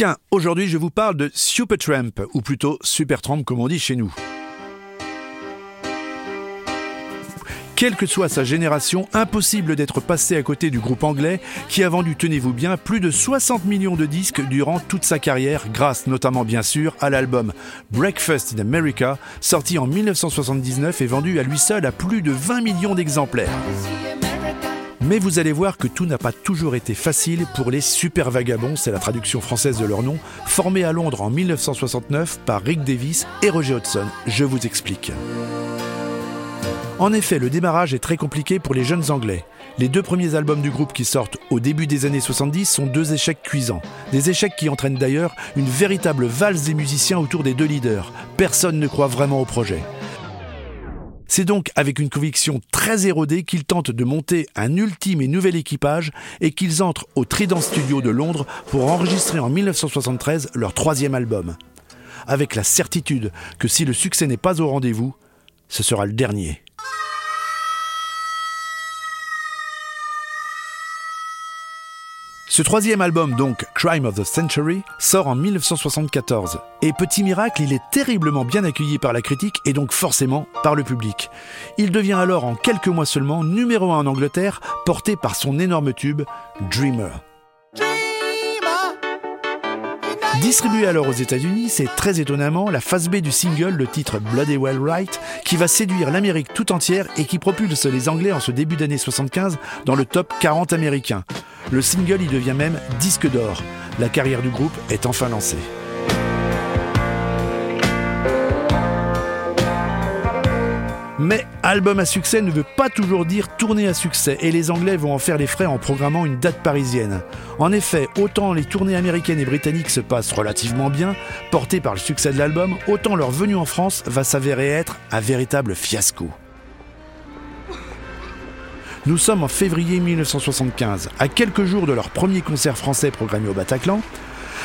Tiens, aujourd'hui je vous parle de Supertramp, ou plutôt Supertramp comme on dit chez nous. Quelle que soit sa génération, impossible d'être passé à côté du groupe anglais qui a vendu, tenez-vous bien, plus de 60 millions de disques durant toute sa carrière, grâce notamment bien sûr à l'album Breakfast in America, sorti en 1979 et vendu à lui seul à plus de 20 millions d'exemplaires. Mais vous allez voir que tout n'a pas toujours été facile pour les Super Vagabonds, c'est la traduction française de leur nom, formés à Londres en 1969 par Rick Davis et Roger Hodgson. Je vous explique. En effet, le démarrage est très compliqué pour les jeunes Anglais. Les deux premiers albums du groupe qui sortent au début des années 70 sont deux échecs cuisants. Des échecs qui entraînent d'ailleurs une véritable valse des musiciens autour des deux leaders. Personne ne croit vraiment au projet. C'est donc avec une conviction très érodée qu'ils tentent de monter un ultime et nouvel équipage et qu'ils entrent au Trident Studio de Londres pour enregistrer en 1973 leur troisième album. Avec la certitude que si le succès n'est pas au rendez-vous, ce sera le dernier. Ce troisième album, donc Crime of the Century, sort en 1974. Et petit miracle, il est terriblement bien accueilli par la critique et donc forcément par le public. Il devient alors en quelques mois seulement numéro 1 en Angleterre, porté par son énorme tube Dreamer. Distribué alors aux États-Unis, c'est très étonnamment la phase B du single, le titre Bloody Well Right, qui va séduire l'Amérique tout entière et qui propulse les Anglais en ce début d'année 75 dans le top 40 américain. Le single y devient même disque d'or. La carrière du groupe est enfin lancée. Mais album à succès ne veut pas toujours dire tournée à succès et les Anglais vont en faire les frais en programmant une date parisienne. En effet, autant les tournées américaines et britanniques se passent relativement bien, portées par le succès de l'album, autant leur venue en France va s'avérer être un véritable fiasco. Nous sommes en février 1975, à quelques jours de leur premier concert français programmé au Bataclan.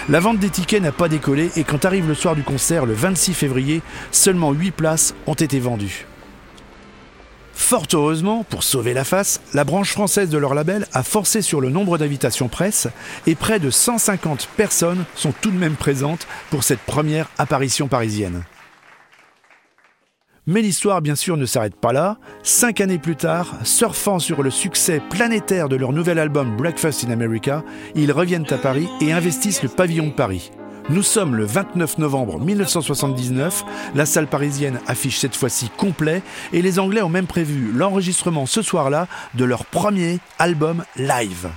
La vente des tickets n'a pas décollé et quand arrive le soir du concert, le 26 février, seulement 8 places ont été vendues. Fort heureusement, pour sauver la face, la branche française de leur label a forcé sur le nombre d'invitations presse et près de 150 personnes sont tout de même présentes pour cette première apparition parisienne. Mais l'histoire, bien sûr, ne s'arrête pas là. Cinq années plus tard, surfant sur le succès planétaire de leur nouvel album Breakfast in America, ils reviennent à Paris et investissent le pavillon de Paris. Nous sommes le 29 novembre 1979, la salle parisienne affiche cette fois-ci complet et les Anglais ont même prévu l'enregistrement ce soir-là de leur premier album live.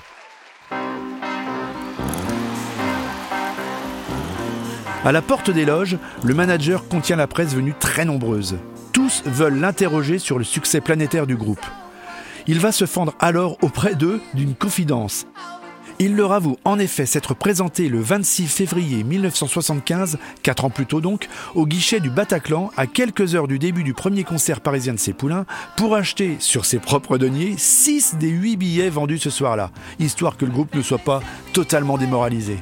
À la porte des loges, le manager contient la presse venue très nombreuse tous veulent l'interroger sur le succès planétaire du groupe. Il va se fendre alors auprès d'eux d'une confidence. Il leur avoue en effet s'être présenté le 26 février 1975, quatre ans plus tôt donc, au guichet du Bataclan, à quelques heures du début du premier concert parisien de ses poulains, pour acheter sur ses propres deniers 6 des 8 billets vendus ce soir-là, histoire que le groupe ne soit pas totalement démoralisé.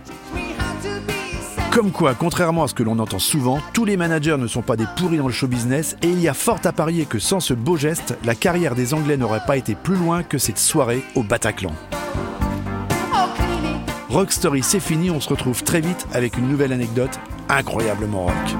Comme quoi, contrairement à ce que l'on entend souvent, tous les managers ne sont pas des pourris dans le show business et il y a fort à parier que sans ce beau geste, la carrière des Anglais n'aurait pas été plus loin que cette soirée au Bataclan. Rock Story, c'est fini, on se retrouve très vite avec une nouvelle anecdote incroyablement rock.